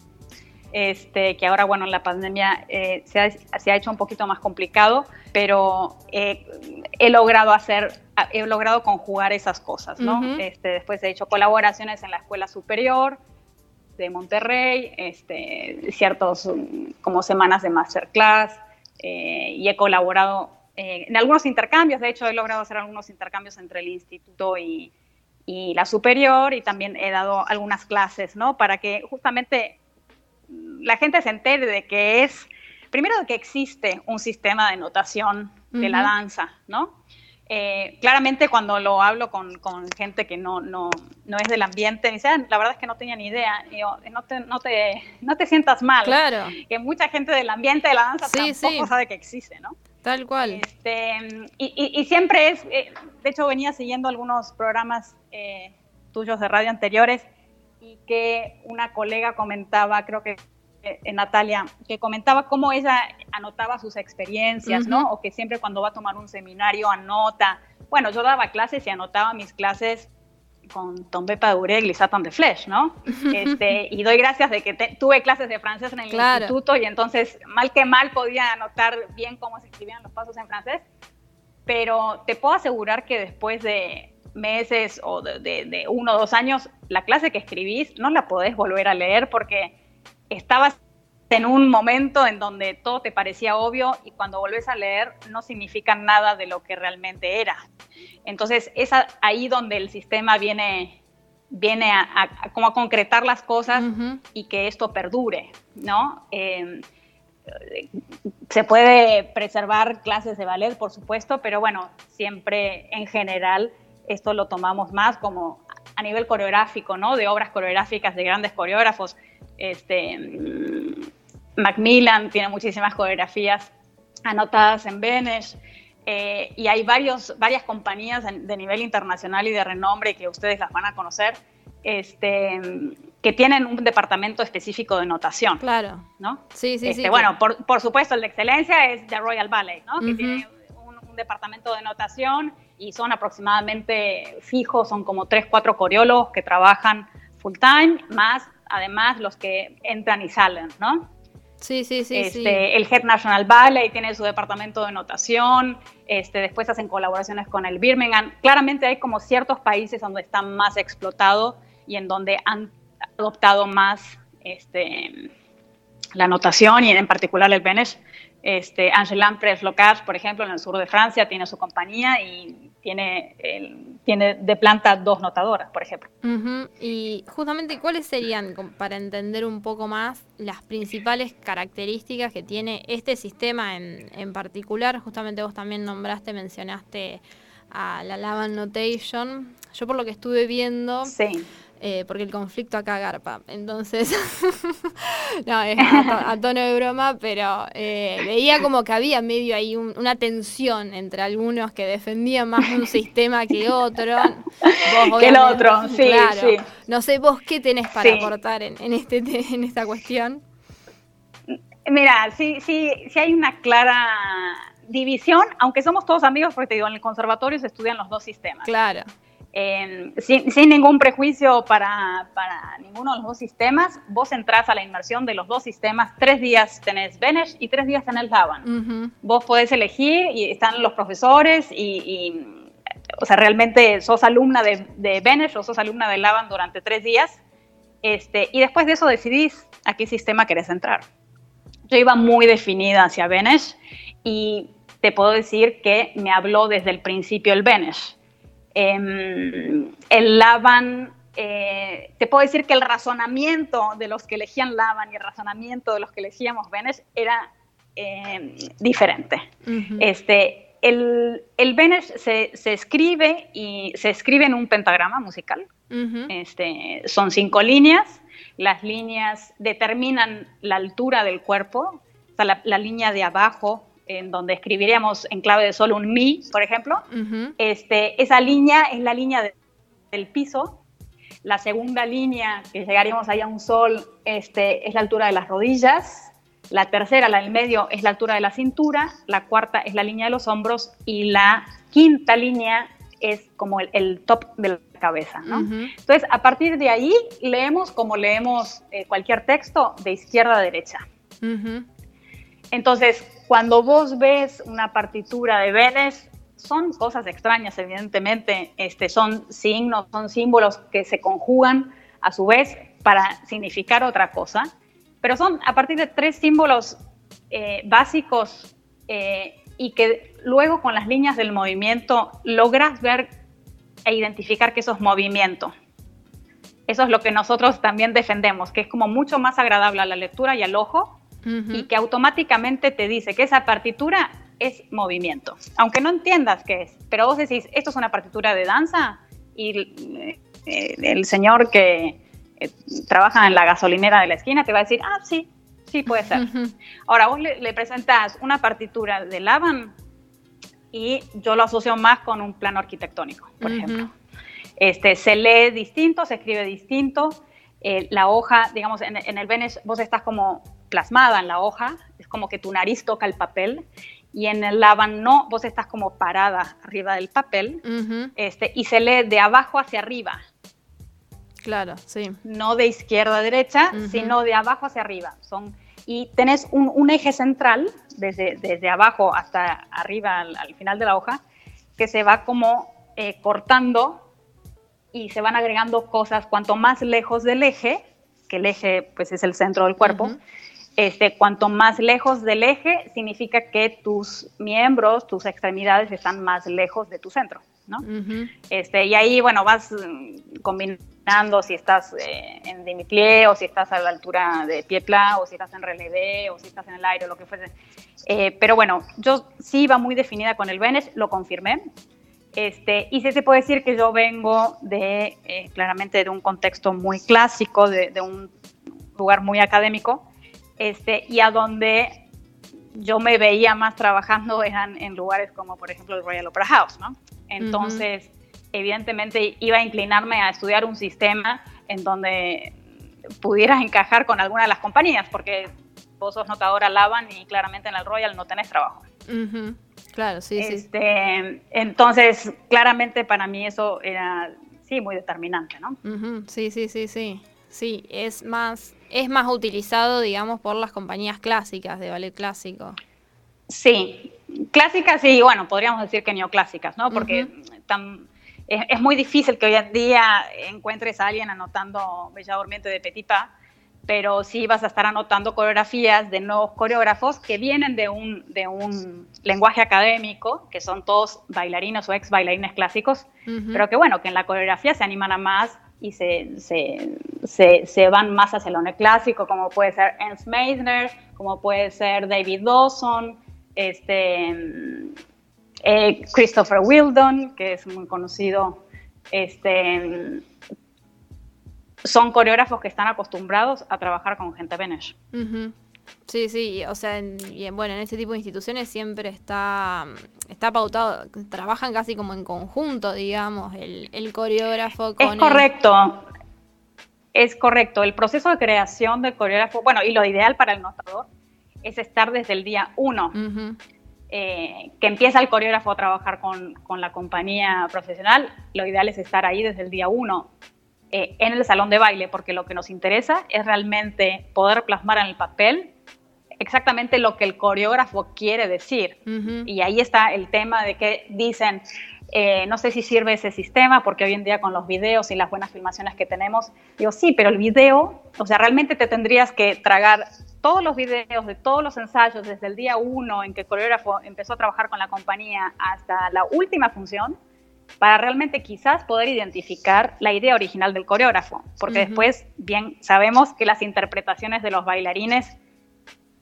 este, que ahora, bueno, en la pandemia eh, se, ha, hecho un poquito más complicado, pero eh, he logrado hacer, he logrado conjugar esas cosas, ¿no? este, después he hecho colaboraciones en la escuela superior de Monterrey, este, ciertos como semanas de masterclass, y he colaborado eh, en algunos intercambios, de hecho he logrado hacer algunos intercambios entre el instituto y, la superior y también he dado algunas clases, ¿no? Para que justamente la gente se entere de que es, primero de que existe un sistema de notación de la danza, ¿no? Eh, claramente cuando lo hablo con, gente que no, no, no, es del ambiente, me dicen, ah, la verdad es que no tenía ni idea. no te, no, te, no te sientas mal. Claro. Que mucha gente del ambiente de la danza tampoco sabe que existe, ¿no? Tal cual. Este, y, siempre es, eh, de hecho venía siguiendo algunos programas eh, tuyos de radio anteriores y que una colega comentaba, creo que eh, Natalia, que comentaba cómo ella anotaba sus experiencias, ¿no? O que siempre cuando va a tomar un seminario anota. Bueno, yo daba clases y anotaba mis clases con Tombe Paduré y Satan de Flesh, ¿no? Este, y doy gracias de que tuve clases de francés en el instituto y entonces, mal que mal, podía anotar bien cómo se escribían los pasos en francés, pero te puedo asegurar que después de meses o de, uno o dos años, la clase que escribís no la podés volver a leer porque estabas en un momento en donde todo te parecía obvio y cuando volvés a leer no significa nada de lo que realmente era. Entonces es ahí donde el sistema viene, viene a, como a concretar las cosas y que esto perdure, ¿no? Em, se puede preservar clases de ballet, por supuesto, pero bueno, siempre en general esto lo tomamos más como a nivel coreográfico, ¿no? De obras coreográficas de grandes coreógrafos. Este, Macmillan tiene muchísimas coreografías anotadas en Benes. Eh, y hay varios, varias compañías de, nivel internacional y de renombre que ustedes las van a conocer, este, que tienen un departamento específico de notación. Claro. ¿no? Sí, sí, este, sí. Bueno, por, por, supuesto, el de excelencia es The Royal Ballet, ¿no? Que tiene un, un, departamento de notación y son aproximadamente fijos, son como tres, cuatro coreólogos que trabajan full time, más además los que entran y salen, ¿no? Sí, sí, sí, este, El Head National Ballet tiene su departamento de notación, este, después hacen colaboraciones con el Birmingham. Claramente hay como ciertos países donde está más explotado y en donde han adoptado más este, la notación y en particular el Benesch. Este, Angelan Locage, por ejemplo, en el sur de Francia, tiene su compañía y tiene, tiene de planta dos notadoras, por ejemplo. Y justamente, ¿cuáles serían, para entender un poco más, las principales características que tiene este sistema en, en particular? Justamente vos también nombraste, mencionaste a la Lavan Notation. Yo por lo que estuve viendo... Sí eh, porque el conflicto acá garpa. Entonces, no, es a, tono de broma, pero eh, veía como que había medio ahí una tensión entre algunos que defendían más un sistema que otro. que el otro, sí, sí. No sé, vos qué tenés para aportar en, en, este, en esta cuestión. Mira, sí, sí, sí hay una clara división, aunque somos todos amigos, porque te digo, en el conservatorio se estudian los dos sistemas. Claro sin, ningún prejuicio para, para, ninguno de los dos sistemas, vos entras a la inmersión de los dos sistemas, tres días tenés Benesh y tres días tenés Laban. Vos podés elegir y están los profesores y, o sea, realmente sos alumna de, de Benesh o sos alumna de Laban durante tres días este, y después de eso decidís a qué sistema querés entrar. Yo iba muy definida hacia Benesh y te puedo decir que me habló desde el principio el Benesh Em, el Laban, eh, te puedo decir que el razonamiento de los que elegían Laban y el razonamiento de los que elegíamos Benes era em, diferente. este, el, el Benes se, escribe y se escribe en un pentagrama musical. este, son cinco líneas. Las líneas determinan la altura del cuerpo. O la, la línea de abajo en donde escribiríamos en clave de sol un mi, por ejemplo, este, esa línea es la línea del piso. La segunda línea, que llegaríamos ahí a un sol, este, es la altura de las rodillas. La tercera, la del medio, es la altura de la cintura. La cuarta es la línea de los hombros. Y la quinta línea es como el, top de la cabeza. Entonces, a partir de ahí, leemos como leemos eh, cualquier texto de izquierda a derecha. Entonces, cuando vos ves una partitura de Benes, son cosas extrañas, evidentemente, este, son signos, son símbolos que se conjugan a su vez para significar otra cosa, pero son a partir de tres símbolos eh, básicos eh, y que luego con las líneas del movimiento logras ver e identificar que eso es movimiento. Eso es lo que nosotros también defendemos, que es como mucho más agradable a la lectura y al ojo y que automáticamente te dice que esa partitura es movimiento, aunque no entiendas qué es, pero vos decís, esto es una partitura de danza y eh, el señor que eh, trabaja en la gasolinera de la esquina te va a decir, ah, sí, sí puede ser. Ahora vos le, le presentas una partitura de Lavan y yo lo asocio más con un plano arquitectónico, por ejemplo. Este, se lee distinto, se escribe distinto. Eh, la hoja, digamos, en, en el Venice vos estás como plasmada en la hoja, es como que tu nariz toca el papel y en el Laban no, vos estás como parada arriba del papel este, y se lee de abajo hacia arriba. Claro, sí. No de izquierda a derecha, sino de abajo hacia arriba. Son, y tenés un, eje central desde, desde abajo hasta arriba al, final de la hoja que se va como eh, cortando y se van agregando cosas cuanto más lejos del eje, que el eje pues es el centro del cuerpo, Este, cuanto más lejos del eje, significa que tus miembros, tus extremidades están más lejos de tu centro, ¿no? este, y ahí, bueno, vas mm, combinando si estás eh, en demi o si estás a la altura de pie pla, o si estás en relevé, o si estás en el aire, o lo que fuese. Eh, pero bueno, yo sí iba muy definida con el Benes, lo confirmé. Este, y sí se puede decir que yo vengo de, eh, claramente, de un contexto muy clásico, de, de un lugar muy académico, este, y a donde yo me veía más trabajando eran en lugares como, por ejemplo, el Royal Opera House, ¿no? Entonces, evidentemente, iba a inclinarme a estudiar un sistema en donde pudieras encajar con alguna de las compañías, porque vos sos notadora Laban y claramente en el Royal no tenés trabajo. Claro, sí, este, sí. Entonces, claramente para mí eso era, sí, muy determinante, ¿no? Sí, sí, sí, sí. Sí, es más, es más utilizado, digamos, por las compañías clásicas de ballet clásico. Sí, clásicas y, bueno, podríamos decir que neoclásicas, ¿no? Porque es, muy difícil que hoy en día encuentres a alguien anotando Bella Durmiente de Petipa, pero sí vas a estar anotando coreografías de nuevos coreógrafos que vienen de un, de un lenguaje académico, que son todos bailarinos o ex bailarines clásicos, pero que, bueno, que en la coreografía se animan a más y se, se, se, van más hacia lo neoclásico, como puede ser Ernst Meisner, como puede ser David Dawson, este, eh, Christopher Wildon, que es muy conocido. Este, son coreógrafos que están acostumbrados a trabajar con gente Benesh. Sí, sí, o sea, en, bueno, en este tipo de instituciones siempre está, está pautado, trabajan casi como en conjunto, digamos, el, coreógrafo con... Es correcto, es correcto. El proceso de creación del coreógrafo, bueno, y lo ideal para el notador es estar desde el día uno, eh, que empieza el coreógrafo a trabajar con, con, la compañía profesional, lo ideal es estar ahí desde el día uno. Eh, en el salón de baile, porque lo que nos interesa es realmente poder plasmar en el papel exactamente lo que el coreógrafo quiere decir. Y ahí está el tema de que dicen, eh, no sé si sirve ese sistema, porque hoy en día con los videos y las buenas filmaciones que tenemos, digo, sí, pero el video, o sea, realmente te tendrías que tragar todos los videos de todos los ensayos desde el día uno en que el coreógrafo empezó a trabajar con la compañía hasta la última función, para realmente quizás poder identificar la idea original del coreógrafo, porque después bien sabemos que las interpretaciones de los bailarines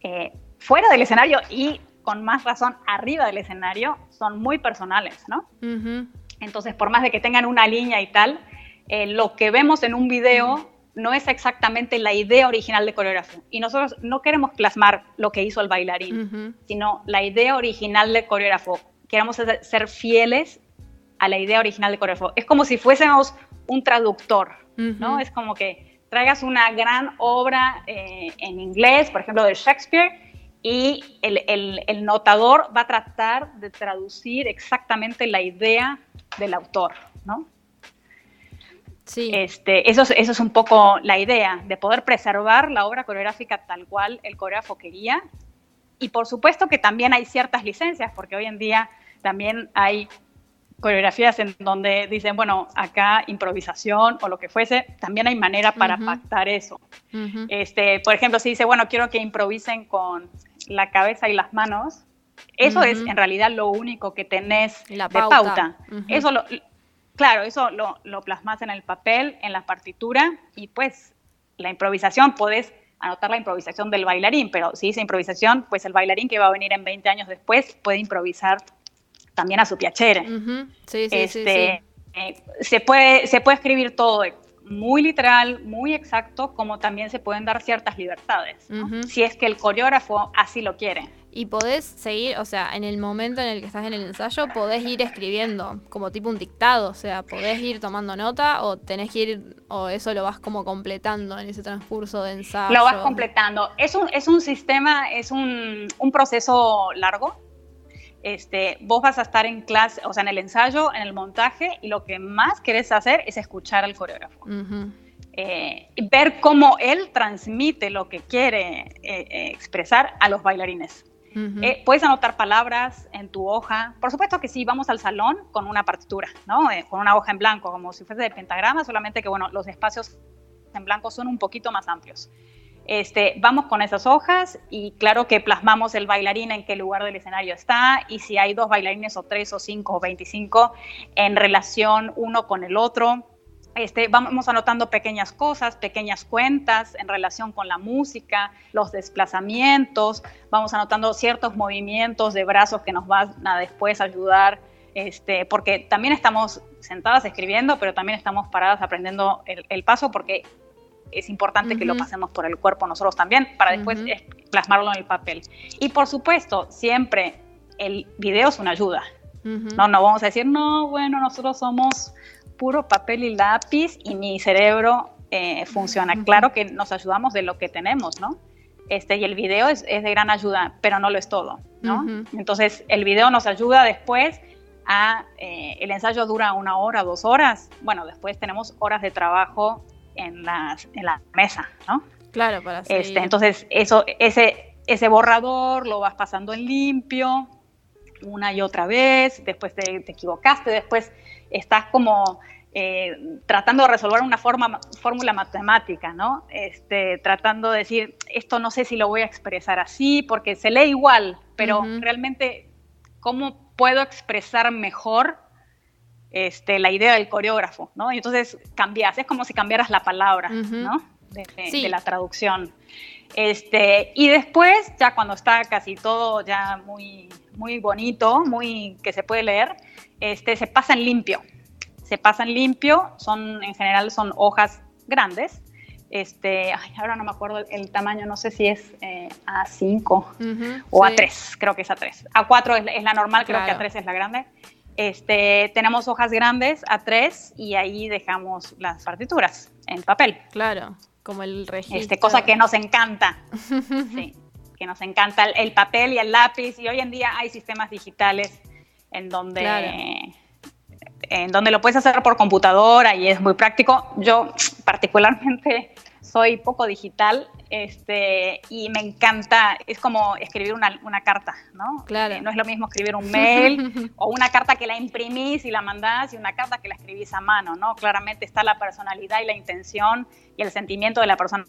eh, fuera del escenario y con más razón arriba del escenario son muy personales, ¿no? Entonces, por más de que tengan una línea y tal, eh, lo que vemos en un video no es exactamente la idea original del coreógrafo. Y nosotros no queremos plasmar lo que hizo el bailarín, sino la idea original del coreógrafo. Queremos ser fieles a la idea original del coreógrafo. Es como si fuésemos un traductor, ¿no? Es como que traigas una gran obra eh, en inglés, por ejemplo, de Shakespeare, y el, notador va a tratar de traducir exactamente la idea del autor, ¿no? Sí. Este, eso, eso es un poco la idea, de poder preservar la obra coreográfica tal cual el coreógrafo quería. Y por supuesto que también hay ciertas licencias, porque hoy en día también hay coreografías en donde dicen, bueno, acá improvisación o lo que fuese, también hay manera para pactar eso. este, por ejemplo, si dice, bueno, quiero que improvisen con la cabeza y las manos, eso es en realidad lo único que tenés la de pauta. Eso lo, claro, eso lo, lo plasmas en el papel, en la partitura, y pues la improvisación podés anotar la improvisación del bailarín, pero si dice improvisación, pues el bailarín que va a venir en 20 años después puede improvisar también a su piacere. sí, sí, este, eh, se, puede, se puede escribir todo muy literal, muy exacto, como también se pueden dar ciertas libertades, si es que el coreógrafo así lo quiere. Y podés seguir, o sea, en el momento en el que estás en el ensayo, podés ir escribiendo, como tipo un dictado, o sea, podés ir tomando nota o tenés que ir, o eso lo vas como completando en ese transcurso de ensayo. Lo vas completando. Es un, es un sistema, es un, un proceso largo, este, vos vas a estar en clase, o sea, en el ensayo, en el montaje, y lo que más querés hacer es escuchar al coreógrafo. Eh, ver cómo él transmite lo que quiere eh, eh, expresar a los bailarines. puedes anotar palabras en tu hoja. Por supuesto que sí, vamos al salón con una partitura, ¿no? con una hoja en blanco, como si fuese de pentagrama, solamente que, bueno, los espacios en blanco son un poquito más amplios. Este, vamos con esas hojas y claro que plasmamos el bailarín en qué lugar del escenario está y si hay dos bailarines o tres o cinco o veinticinco en relación uno con el otro. Este, vamos anotando pequeñas cosas, pequeñas cuentas en relación con la música, los desplazamientos, vamos anotando ciertos movimientos de brazos que nos van a después ayudar, este, porque también estamos sentadas escribiendo, pero también estamos paradas aprendiendo el, paso, porque es importante que lo pasemos por el cuerpo nosotros también, para después plasmarlo en el papel. Y por supuesto, siempre el video es una ayuda. No, no vamos a decir, no, bueno, nosotros somos puro papel y lápiz y mi cerebro eh, funciona. Claro que nos ayudamos de lo que tenemos, ¿no? Este, y el video es, de gran ayuda, pero no lo es todo, ¿no? Entonces, el video nos ayuda después a, eh, el ensayo dura una hora, dos horas, bueno, después tenemos horas de trabajo en, las, en la mesa, ¿no? Claro, para este, Entonces, eso, ese, ese borrador lo vas pasando en limpio una y otra vez, después te, te equivocaste, después estás como eh, tratando de resolver una forma, fórmula matemática, ¿no? Este, tratando de decir, esto no sé si lo voy a expresar así, porque se lee igual, pero realmente, ¿cómo puedo expresar mejor este, la idea del coreógrafo, ¿no? Y entonces cambias, es como si cambiaras la palabra, ¿no? De, la traducción. Este, y después, ya cuando está casi todo ya muy, muy bonito, muy que se puede leer, este, se pasan limpio. Se pasan limpio, son, en general son hojas grandes. Este, ahora no me acuerdo el, tamaño, no sé si es eh, A5 o A3, creo que es A3. A4 es, la normal, creo que A3 es la grande. Este, tenemos hojas grandes, A3, y ahí dejamos las partituras en papel. Claro, como el registro. Este, cosa que nos encanta. sí, que nos encanta el, papel y el lápiz, y hoy en día hay sistemas digitales en donde, en donde lo puedes hacer por computadora y es muy práctico. Yo particularmente soy poco digital este, y me encanta, es como escribir una, una carta, ¿no? Claro. Eh, no es lo mismo escribir un mail o una carta que la imprimís y la mandás y una carta que la escribís a mano, ¿no? Claramente está la personalidad y la intención y el sentimiento de la persona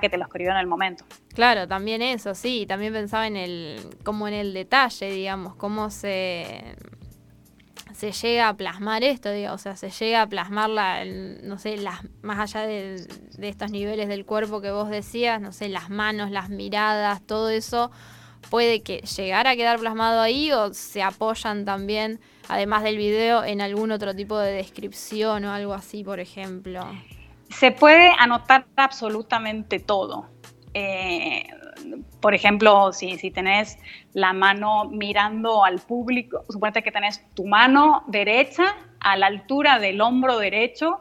que te lo escribió en el momento. Claro, también eso, sí, también pensaba en el, como en el detalle, digamos, cómo se, se llega a plasmar esto, digo, o sea, se llega a plasmar la, no sé, las, más allá de, de estos niveles del cuerpo que vos decías, no sé, las manos, las miradas, todo eso puede que llegar a quedar plasmado ahí o se apoyan también, además del video, en algún otro tipo de descripción o algo así, por ejemplo. Se puede anotar absolutamente todo. Eh, por ejemplo, si, si tenés la mano mirando al público, suponete que tenés tu mano derecha a la altura del hombro derecho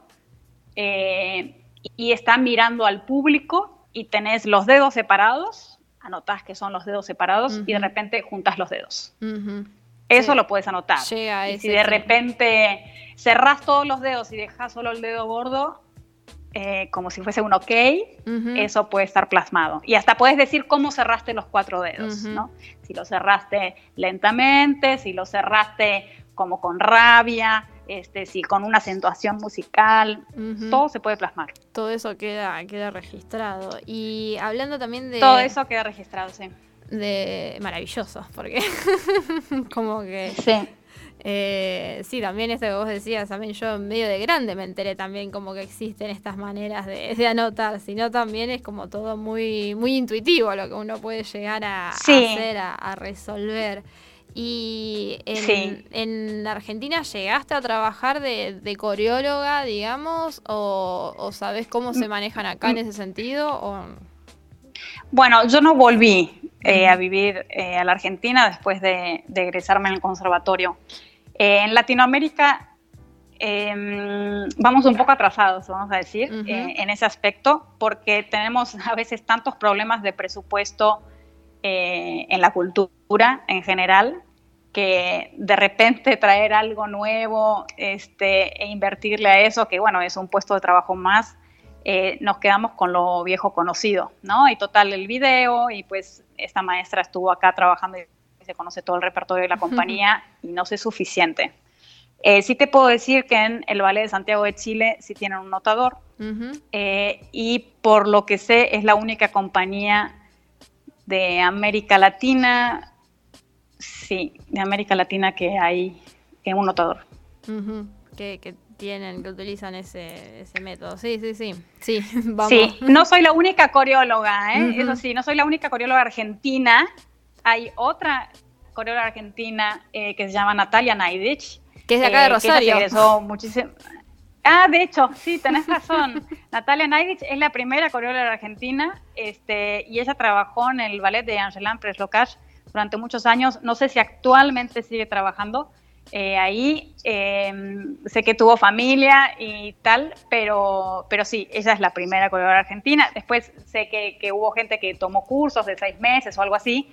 eh, y está mirando al público y tenés los dedos separados, anotás que son los dedos separados y de repente juntas los dedos. Eso lo puedes anotar. y si de repente cerrás todos los dedos y dejas solo el dedo gordo, eh, como si fuese un ok, eso puede estar plasmado. Y hasta puedes decir cómo cerraste los cuatro dedos, ¿no? Si lo cerraste lentamente, si lo cerraste como con rabia, este, si con una acentuación musical, todo se puede plasmar. Todo eso queda, queda registrado. Y hablando también de... Todo eso queda registrado, sí. De maravilloso, porque como que... Sí. Eh, sí, también esto que vos decías, también yo medio de grande me enteré también como que existen estas maneras de, anotar, sino también es como todo muy, muy intuitivo lo que uno puede llegar a, hacer, a, resolver. Y en, Argentina llegaste a trabajar de, coreóloga, digamos, o, o, sabes cómo se manejan acá en ese sentido? Bueno, yo no volví eh, a vivir eh, a la Argentina después de, de egresarme en el conservatorio. Eh, en Latinoamérica em, vamos un poco atrasados, vamos a decir, eh, en ese aspecto, porque tenemos a veces tantos problemas de presupuesto eh, en la cultura en general, que de repente traer algo nuevo este, e invertirle a eso, que bueno, es un puesto de trabajo más, nos quedamos con lo viejo conocido, ¿no? Y total el video, y pues esta maestra estuvo acá trabajando se conoce todo el repertorio de la compañía y no sé suficiente. Eh, sí te puedo decir que en el Ballet de Santiago de Chile sí tienen un notador eh, y por lo que sé es la única compañía de América Latina, sí, de América Latina que hay un notador. que, tienen, que utilizan ese, ese método. Sí, sí, sí. Sí, vamos. Sí, no soy la única coreóloga, ¿eh? eso sí, no soy la única coreóloga argentina. Hay otra coreóloga argentina eh, que se llama Natalia Naidich. Que es de acá de Rosario. muchísimo. Ah, de hecho, sí, tenés razón. Natalia Naidich es la primera coreóloga argentina este, y ella trabajó en el ballet de Angelán Preslocash durante muchos años. No sé si actualmente sigue trabajando, eh, ahí em, sé que tuvo familia y tal, pero, pero sí, ella es la primera coreógrafa argentina. Después sé que, que, hubo gente que tomó cursos de seis meses o algo así,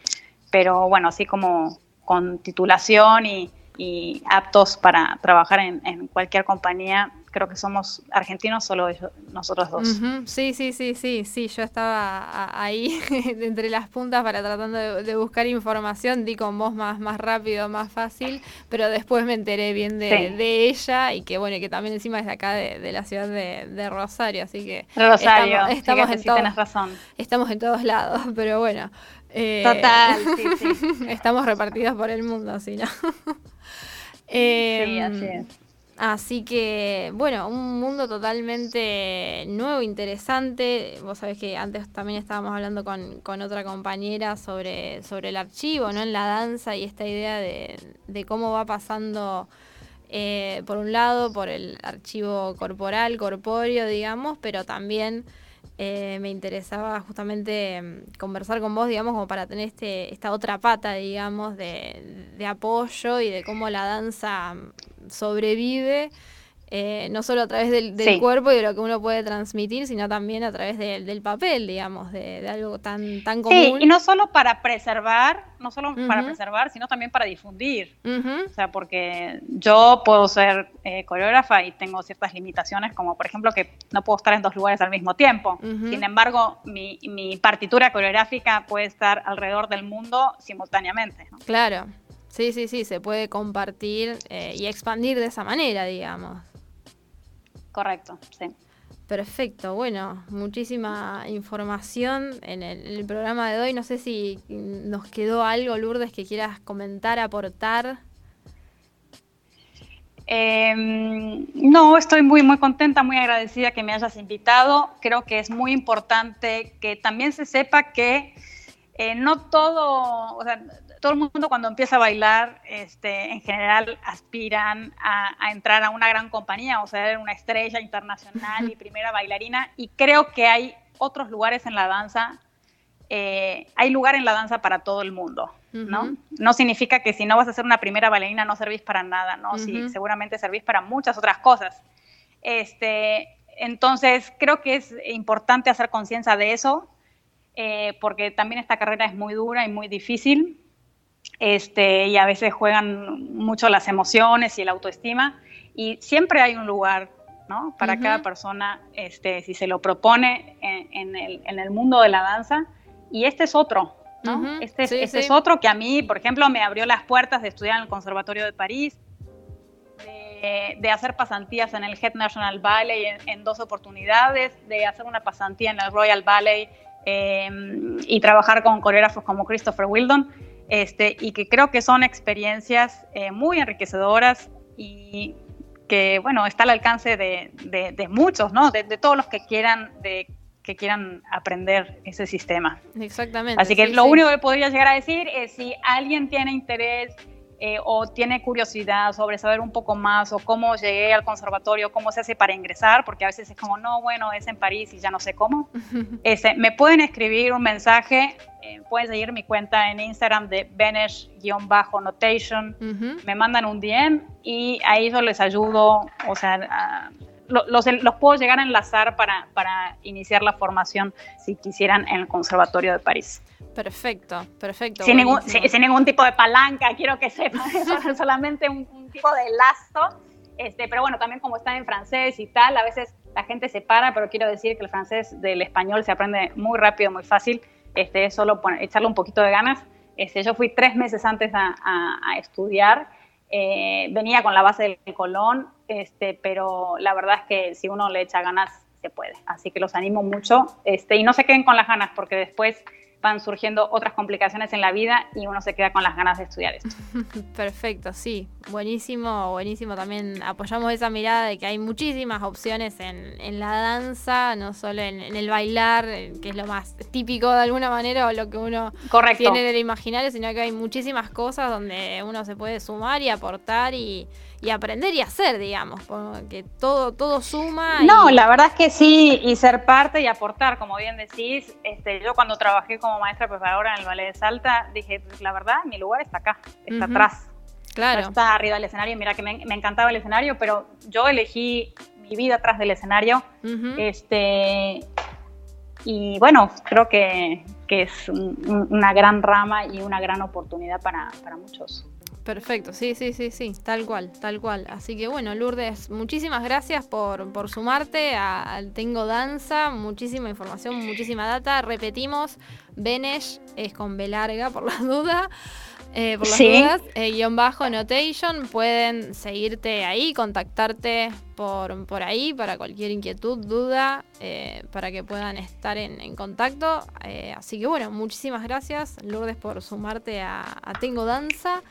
pero bueno, así como con titulación y, y aptos para trabajar en, en cualquier compañía, creo que somos argentinos solo nosotros dos. Sí, sí, sí, sí, sí, yo estaba ahí entre las puntas para tratando de, buscar información, di con voz más, más rápido, más fácil, pero después me enteré bien de, ella y que bueno, que también encima es de acá de, la ciudad de, Rosario, así que Rosario, estamos, en todos, razón. estamos en todos lados, pero bueno. Eh, Total, sí, sí. estamos repartidos por el mundo, así, ¿no? sí, así es. Así que, bueno, un mundo totalmente nuevo, interesante. Vos sabés que antes también estábamos hablando con, con otra compañera sobre, sobre el archivo, ¿no? En la danza y esta idea de, de cómo va pasando, eh, por un lado, por el archivo corporal, corpóreo, digamos, pero también eh, me interesaba justamente mm, conversar con vos, digamos, como para tener este, esta otra pata, digamos, de, de apoyo y de cómo la danza sobrevive eh, no solo a través del, cuerpo y de lo que uno puede transmitir, sino también a través del papel, digamos, de, algo tan, tan común. Sí, y no solo para preservar, no solo para preservar, sino también para difundir. O sea, porque yo puedo ser eh, coreógrafa y tengo ciertas limitaciones, como por ejemplo que no puedo estar en dos lugares al mismo tiempo. Sin embargo, mi, partitura coreográfica puede estar alrededor del mundo simultáneamente. Claro. Sí, sí, sí, se puede compartir eh, y expandir de esa manera, digamos. Correcto, sí. Perfecto, bueno, muchísima información en el, programa de hoy. No sé si nos quedó algo, Lourdes, que quieras comentar, aportar. Em, no, estoy muy, muy contenta, muy agradecida que me hayas invitado. Creo que es muy importante que también se sepa que eh, no todo, o sea, todo el mundo cuando empieza a bailar, este, en general aspiran a, entrar a una gran compañía o ser una estrella internacional y primera bailarina. Y creo que hay otros lugares en la danza, eh, hay lugar en la danza para todo el mundo, ¿no? No significa que si no vas a ser una primera bailarina no servís para nada, ¿no? sí, seguramente servís para muchas otras cosas. Este, entonces, creo que es importante hacer conciencia de eso, eh, porque también esta carrera es muy dura y muy difícil este, y a veces juegan mucho las emociones y la autoestima, y siempre hay un lugar ¿no? para cada persona este, si se lo propone en, el, mundo de la danza, y este es otro. ¿no? este, este es otro que a mí, por ejemplo, me abrió las puertas de estudiar en el Conservatorio de París, de, hacer pasantías en el Head National Ballet en, dos oportunidades, de hacer una pasantía en el Royal Ballet em, y trabajar con coreógrafos como Christopher Wildon. Este, y que creo que son experiencias eh, muy enriquecedoras y que, bueno, está al alcance de, muchos, ¿no? De, todos los que quieran, de, que quieran aprender ese sistema. Exactamente. Así que lo único que podría llegar a decir es si alguien tiene interés eh, o tiene curiosidad sobre saber un poco más o cómo llegué al conservatorio, cómo se hace para ingresar, porque a veces es como, no, bueno, es en París y ya no sé cómo, este, me pueden escribir un mensaje, eh, pueden seguir mi cuenta en Instagram de Benesh-Notation, me mandan un DM y ahí yo les ayudo, o sea, los, los, puedo llegar a enlazar para, para iniciar la formación si quisieran en el Conservatorio de París. Perfecto, perfecto. Sin ningún, sin, ningún, tipo de palanca, quiero que sepan, solamente un, tipo de lazo. Este, pero bueno, también como está en francés y tal, a veces la gente se para, pero quiero decir que el francés del español se aprende muy rápido, muy fácil. Este, es solo echarle un poquito de ganas. Este, yo fui tres meses antes a, a, estudiar Eh, venía con la base del Colón, este, pero la verdad es que si uno le echa ganas, se puede. Así que los animo mucho este, y no se queden con las ganas porque después van surgiendo otras complicaciones en la vida y uno se queda con las ganas de estudiar esto. Perfecto, sí, buenísimo, buenísimo. También apoyamos esa mirada de que hay muchísimas opciones en, en la danza, no solo en, el bailar, eh, que es lo más típico de alguna manera o lo que uno tiene del imaginario, sino que hay muchísimas cosas donde uno se puede sumar y aportar y, y aprender y hacer, digamos, porque todo, todo suma. No, la verdad es que sí, y ser parte y aportar, como bien decís, este, yo cuando trabajé como maestra preparadora en el ballet de Salta, dije, la verdad, mi lugar está acá, está atrás. Claro. está arriba del escenario, mira que me, encantaba el escenario, pero yo elegí mi vida atrás del escenario. este, y bueno, creo que, es una gran rama y una gran oportunidad para, para muchos. Perfecto, sí, sí, sí, sí, tal cual, tal cual. Así que bueno, Lourdes, muchísimas gracias por, por sumarte al Tengo Danza, muchísima información, muchísima data. Repetimos, Benesh es con B larga por las dudas. Eh, por las dudas, eh, guion bajo notation, pueden seguirte ahí, contactarte por, por ahí para cualquier inquietud, duda, eh, para que puedan estar en, contacto. así que bueno, muchísimas gracias, Lourdes, por sumarte a, a Tengo Danza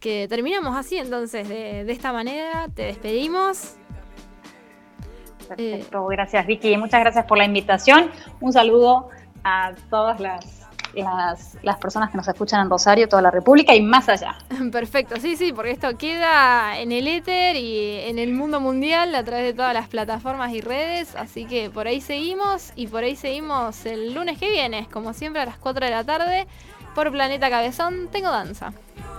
que terminamos así entonces, de, esta manera, te despedimos. Perfecto, gracias Vicky, muchas gracias por la invitación. Un saludo a todas las, las, personas que nos escuchan en Rosario, toda la República y más allá. Perfecto, sí, sí, porque esto queda en el éter y en el mundo mundial a través de todas las plataformas y redes, así que por ahí seguimos y por ahí seguimos el lunes que viene, como siempre a las 4 de la tarde, por Planeta Cabezón, tengo danza.